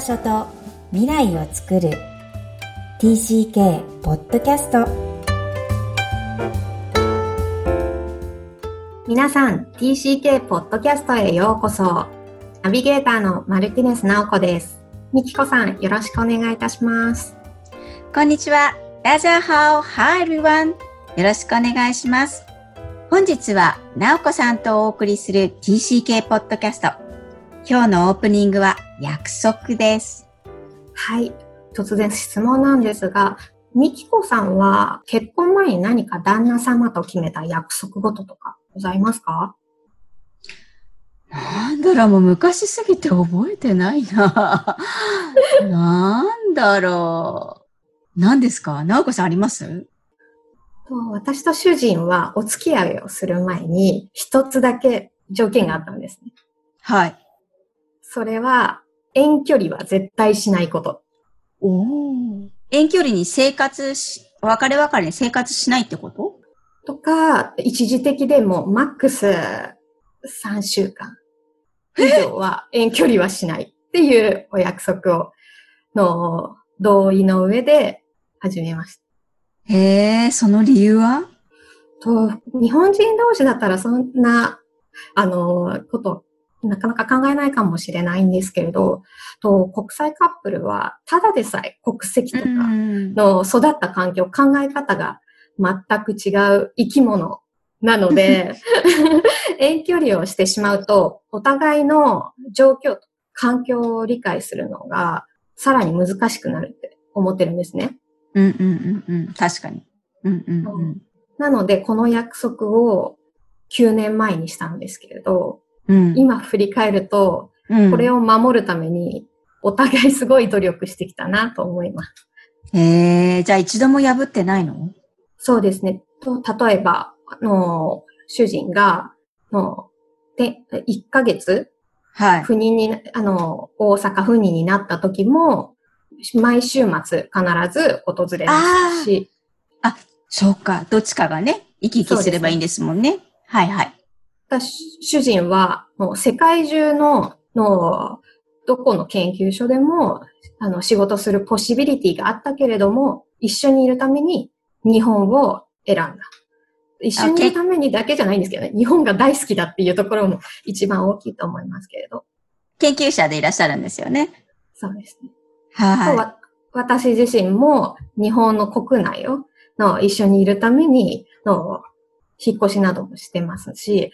場所と未来を作る。TCK ポッドキャスト皆さん TCK ポッドキャストへようこそ。ナビゲーターのマルティネス直子です。みきこさんよろしくお願いいたします。こんにちは。ラジャーハオ Hi everyone よろしくお願いします。本日は直子さんとお送りする TCK ポッドキャスト今日のオープニングは約束です。はい。突然質問なんですが、みきこさんは結婚前に何か旦那様と決めた約束事とかございますか？なんだろう、もう昔すぎて覚えてないな。なんだろう。何ですか？直子さんあります？私と主人はお付き合いをする前に一つだけ条件があったんですね。はい。それは、遠距離は絶対しないこと。お遠距離に生活し、別れ別れに生活しないってこと？とか、一時的でもマックス3週間以上は遠距離はしないっていうお約束を、の同意の上で始めました。へえ、その理由は？と、日本人同士だったらそんな、あの、ことなかなか考えないかもしれないんですけれど、と国際カップルはただでさえ国籍とかの育った環境、考え方が全く違う生き物なので、遠距離をしてしまうと、お互いの状況、環境を理解するのがさらに難しくなるって思ってるんですね。うんうんうんうん。確かに。うんうんうん、なので、この約束を9年前にしたんですけれど、うん、今振り返ると、うん、これを守るために、お互いすごい努力してきたなと思います。へえ、じゃあ一度も破ってないの？そうですね。と、例えば、あの、主人が、の、で、1ヶ月、はい。不妊に、あの、大阪不妊になった時も、毎週末必ず訪れますし。あ、そうか。どっちかがね、行き来すればいいんですもんね。ねはいはい。主人は、もう世界中の、の、どこの研究所でも、あの、仕事するポシビリティがあったけれども、一緒にいるために日本を選んだ。一緒にいるためにだけじゃないんですけどね、日本が大好きだっていうところも一番大きいと思いますけれど。研究者でいらっしゃるんですよね。そうですね。はい。私自身も日本の国内をの一緒にいるためにの引っ越しなどもしてますし、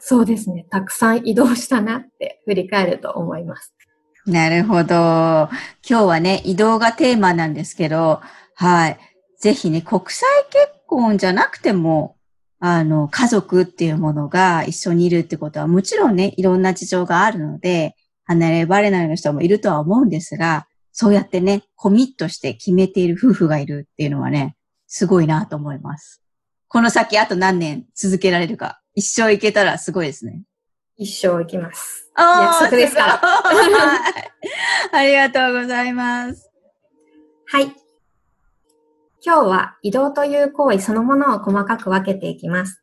そうですね。たくさん移動したなって振り返ると思います。なるほど。今日はね、移動がテーマなんですけど、はい。ぜひね、国際結婚じゃなくても、あの、家族っていうものが一緒にいるってことは、もちろんね、いろんな事情があるので、離れ離れの人もいるとは思うんですが、そうやってね、コミットして決めている夫婦がいるっていうのはね、すごいなと思います。この先あと何年続けられるか一生行けたらすごいですね。一生行きます。約束ですから。ありがとうございます。はい。今日は移動という行為そのものを細かく分けていきます。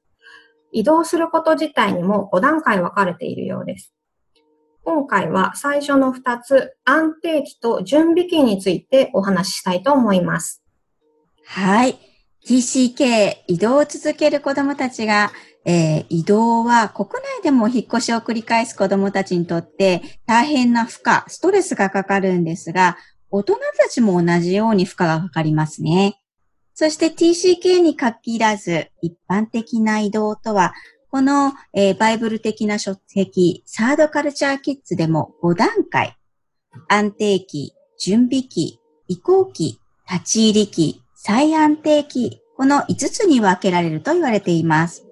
移動すること自体にも5段階分かれているようです。今回は最初の2つ、安定期と準備期についてお話ししたいと思います。はい。TCK 移動を続ける子供たちがえー、移動は国内でも引っ越しを繰り返す子供たちにとって大変な負荷、ストレスがかかるんですが、大人たちも同じように負荷がかかりますね。そして TCK に限らず、一般的な移動とは、この、えー、バイブル的な書籍、サードカルチャーキッズでも5段階。安定期、準備期、移行期、立ち入り期、再安定期、この5つに分けられると言われています。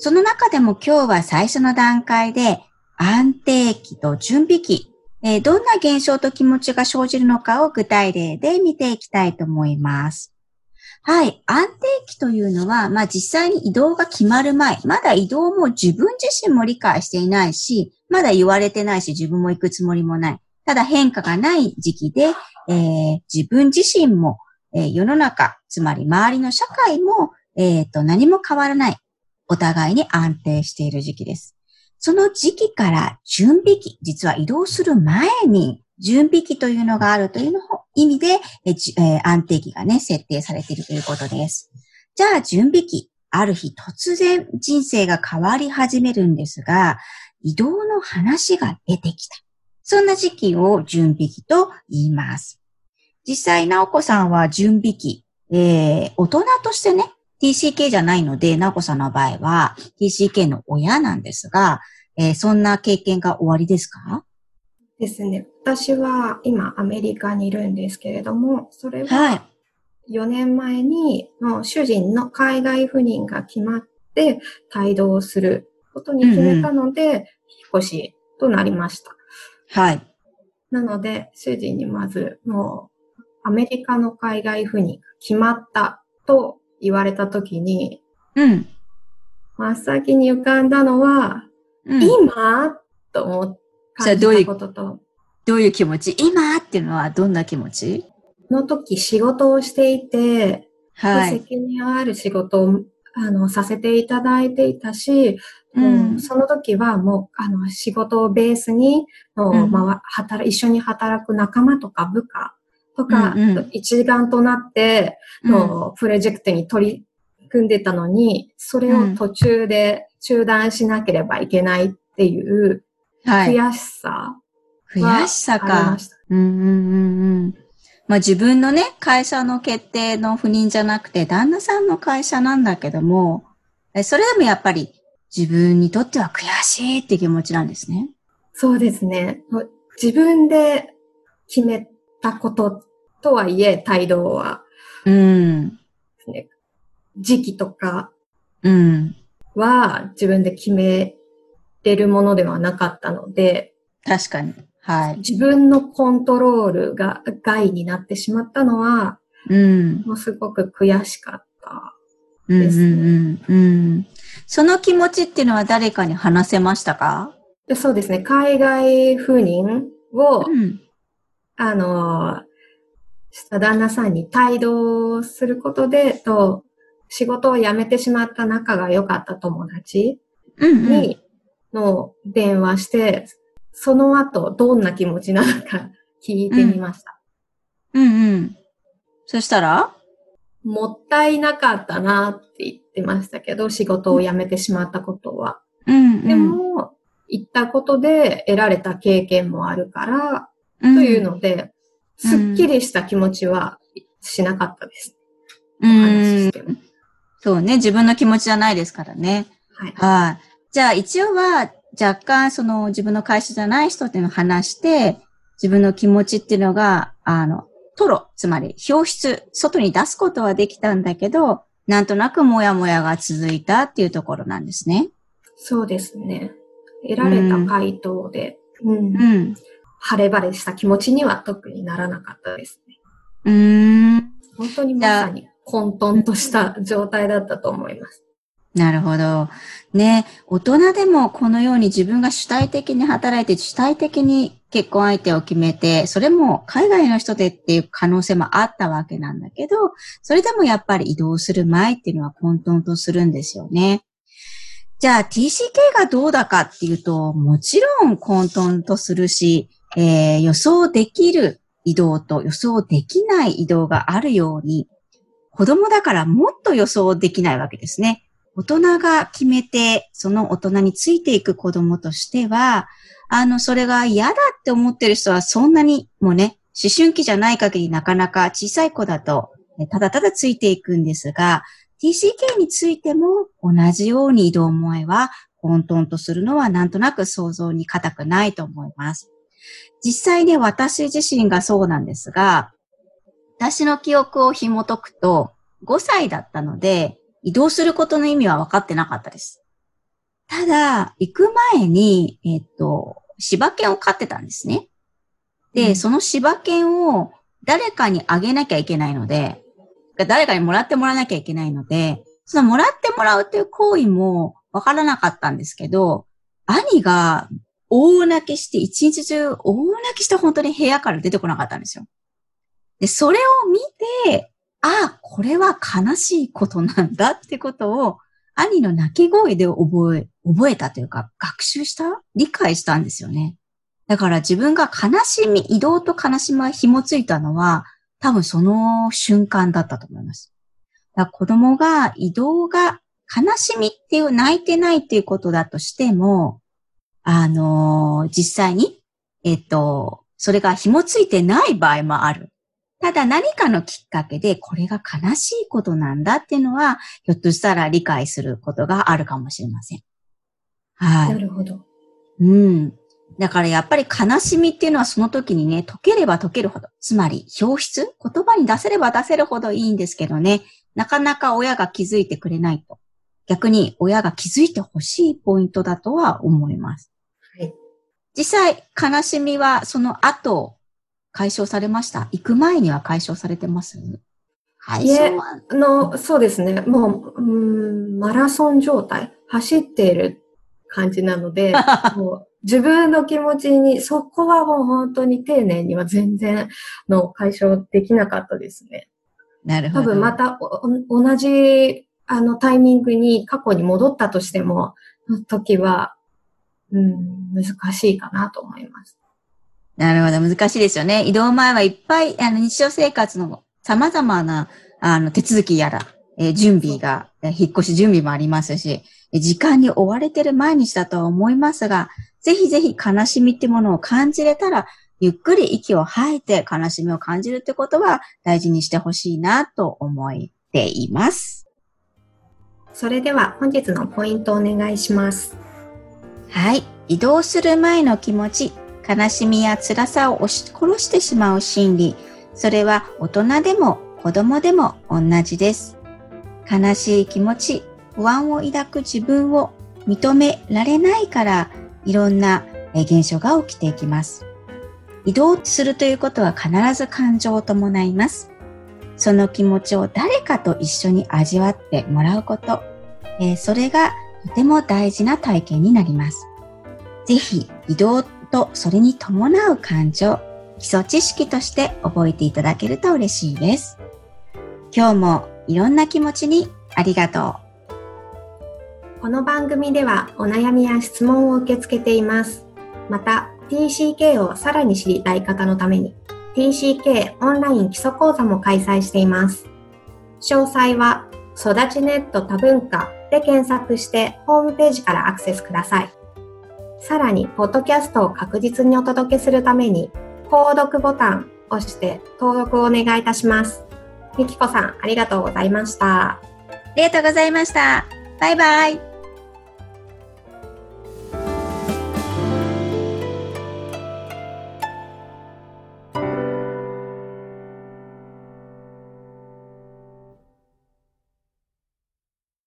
その中でも今日は最初の段階で安定期と準備期、えー、どんな現象と気持ちが生じるのかを具体例で見ていきたいと思います。はい。安定期というのは、まあ実際に移動が決まる前、まだ移動も自分自身も理解していないし、まだ言われてないし、自分も行くつもりもない。ただ変化がない時期で、えー、自分自身も、えー、世の中、つまり周りの社会も、えー、と何も変わらない。お互いに安定している時期です。その時期から準備期、実は移動する前に準備期というのがあるというの意味で、えー、安定期がね、設定されているということです。じゃあ、準備期。ある日突然人生が変わり始めるんですが、移動の話が出てきた。そんな時期を準備期と言います。実際、直子さんは準備期、えー、大人としてね、TCK じゃないので、直子さんの場合は TCK の親なんですが、えー、そんな経験が終わりですか？ですね。私は今アメリカにいるんですけれども、それは4年前にの主人の海外赴任が決まって帯同することに決めたので、うんうん、引っ越しとなりました。はい。なので、主人にまずもうアメリカの海外赴任が決まったと言われたときに、うん。真っ先に浮かんだのは、うん、今？と思っじゃあどういうことと。どういう気持ち？今？っていうのはどんな気持ち？の時仕事をしていて、はい。責任ある仕事をあのさせていただいていたし、うん、その時はもうあの仕事をベースに、うん、まあ、働一緒に働く仲間とか部下とか、うんうん、一丸となっての、プロジェクトに取り組んでたのに、それを途中で中断しなければいけないっていう悔しさ、悔しさか。うんうんうんうん。まあ自分のね、会社の決定の不妊じゃなくて、旦那さんの会社なんだけども、それでもやっぱり自分にとっては悔しいって気持ちなんですね。そうですね。自分で決めたこととはいえ、態度は。うん。時期とかうん。は自分で決めれるものではなかったので。確かに。はい。自分のコントロールが害になってしまったのは、うん。もうすごく悔しかったですね。うんうんうん、うん。その気持ちっていうのは誰かに話せましたか？そうですね。海外赴任を、うん、あの、した旦那さんに帯同することで、と、仕事を辞めてしまった仲が良かった友達にの電話して、その後どんな気持ちなのか 聞いてみました。うん、うん、うん。そしたら？もったいなかったなって言ってましたけど、仕事を辞めてしまったことは。うん、うん、でも、行ったことで得られた経験もあるから、うん、というので、すっきりした気持ちはしなかったです。うん。そうね、自分の気持ちじゃないですからね。はい。はい。じゃあ一応は若干その自分の会社じゃない人っていうのを話して、自分の気持ちっていうのが、あの、トロ、つまり表出、外に出すことはできたんだけど、なんとなくもやもやが続いたっていうところなんですね。そうですね。得られた回答で、うん。うん、晴れ晴れした気持ちには特にならなかったですね。うん。本当にまさに混沌とした状態だったと思います。なるほど。ね、大人でもこのように自分が主体的に働いて主体的に結婚相手を決めて、それも海外の人でっていう可能性もあったわけなんだけど、それでもやっぱり移動する前っていうのは混沌とするんですよね。じゃあ TCK がどうだかっていうと、もちろん混沌とするし、えー、予想できる移動と予想できない移動があるように、子供だからもっと予想できないわけですね。大人が決めて、その大人についていく子供としては、あの、それが嫌だって思ってる人はそんなにもうね、思春期じゃない限りなかなか小さい子だと、ただただついていくんですが、TCK についても同じように移動思いは混沌とするのはなんとなく想像に難くないと思います。実際ね、私自身がそうなんですが、私の記憶を紐解くと、5歳だったので、移動することの意味は分かってなかったです。ただ、行く前に、えっ、と、柴犬を飼ってたんですね。で、うん、その柴犬を誰かにあげなきゃいけないので、誰かにもらってもらわなきゃいけないので、そのもらってもらうという行為も分からなかったんですけど、兄が大泣きして、一日中大泣きして本当に部屋から出てこなかったんですよ。で、それを見て、ああ、これは悲しいことなんだってことを、兄の泣き声で覚え、覚えたというか、学習した理解したんですよね。だから自分が悲しみ、移動と悲しみが紐ついたのは、多分その瞬間だったと思います。だ子供が移動が悲しみっていう泣いてないっていうことだとしても、あのー、実際に、えっと、それが紐ついてない場合もある。ただ何かのきっかけでこれが悲しいことなんだっていうのは、ひょっとしたら理解することがあるかもしれません。はい。なるほど。うん。だからやっぱり悲しみっていうのはその時にね、解ければ解けるほど、つまり表出言葉に出せれば出せるほどいいんですけどね、なかなか親が気づいてくれないと。逆に親が気づいてほしいポイントだとは思います。はい。実際、悲しみはその後、解消されました？行く前には解消されてます？はい。あの、そうですね。もう、うん、マラソン状態、走っている感じなので、もう自分の気持ちに、そこはもう本当に丁寧には全然の解消できなかったですね。なるほど。多分また同じあのタイミングに過去に戻ったとしても、の時は、うん、難しいかなと思います。なるほど、難しいですよね。移動前はいっぱい、あの、日常生活の様々な、あの、手続きやら、えー、準備が、引っ越し準備もありますし、時間に追われてる毎日だとは思いますが、ぜひぜひ悲しみってものを感じれたら、ゆっくり息を吐いて悲しみを感じるってことは大事にしてほしいなと思っています。それでは本日のポイントをお願いします。はい。移動する前の気持ち、悲しみや辛さを押し殺してしまう心理、それは大人でも子供でも同じです。悲しい気持ち、不安を抱く自分を認められないからいろんな現象が起きていきます。移動するということは必ず感情を伴います。その気持ちを誰かと一緒に味わってもらうこと、えー、それがとても大事な体験になります。ぜひ移動とそれに伴う感情、基礎知識として覚えていただけると嬉しいです。今日もいろんな気持ちにありがとう。この番組ではお悩みや質問を受け付けています。また、TCK をさらに知りたい方のために、TCK オンライン基礎講座も開催しています。詳細は、育ちネット多文化で検索してホームページからアクセスください。さらに、ポッドキャストを確実にお届けするために、購読ボタンを押して登録をお願いいたします。みきこさん、ありがとうございました。ありがとうございました。バイバイ。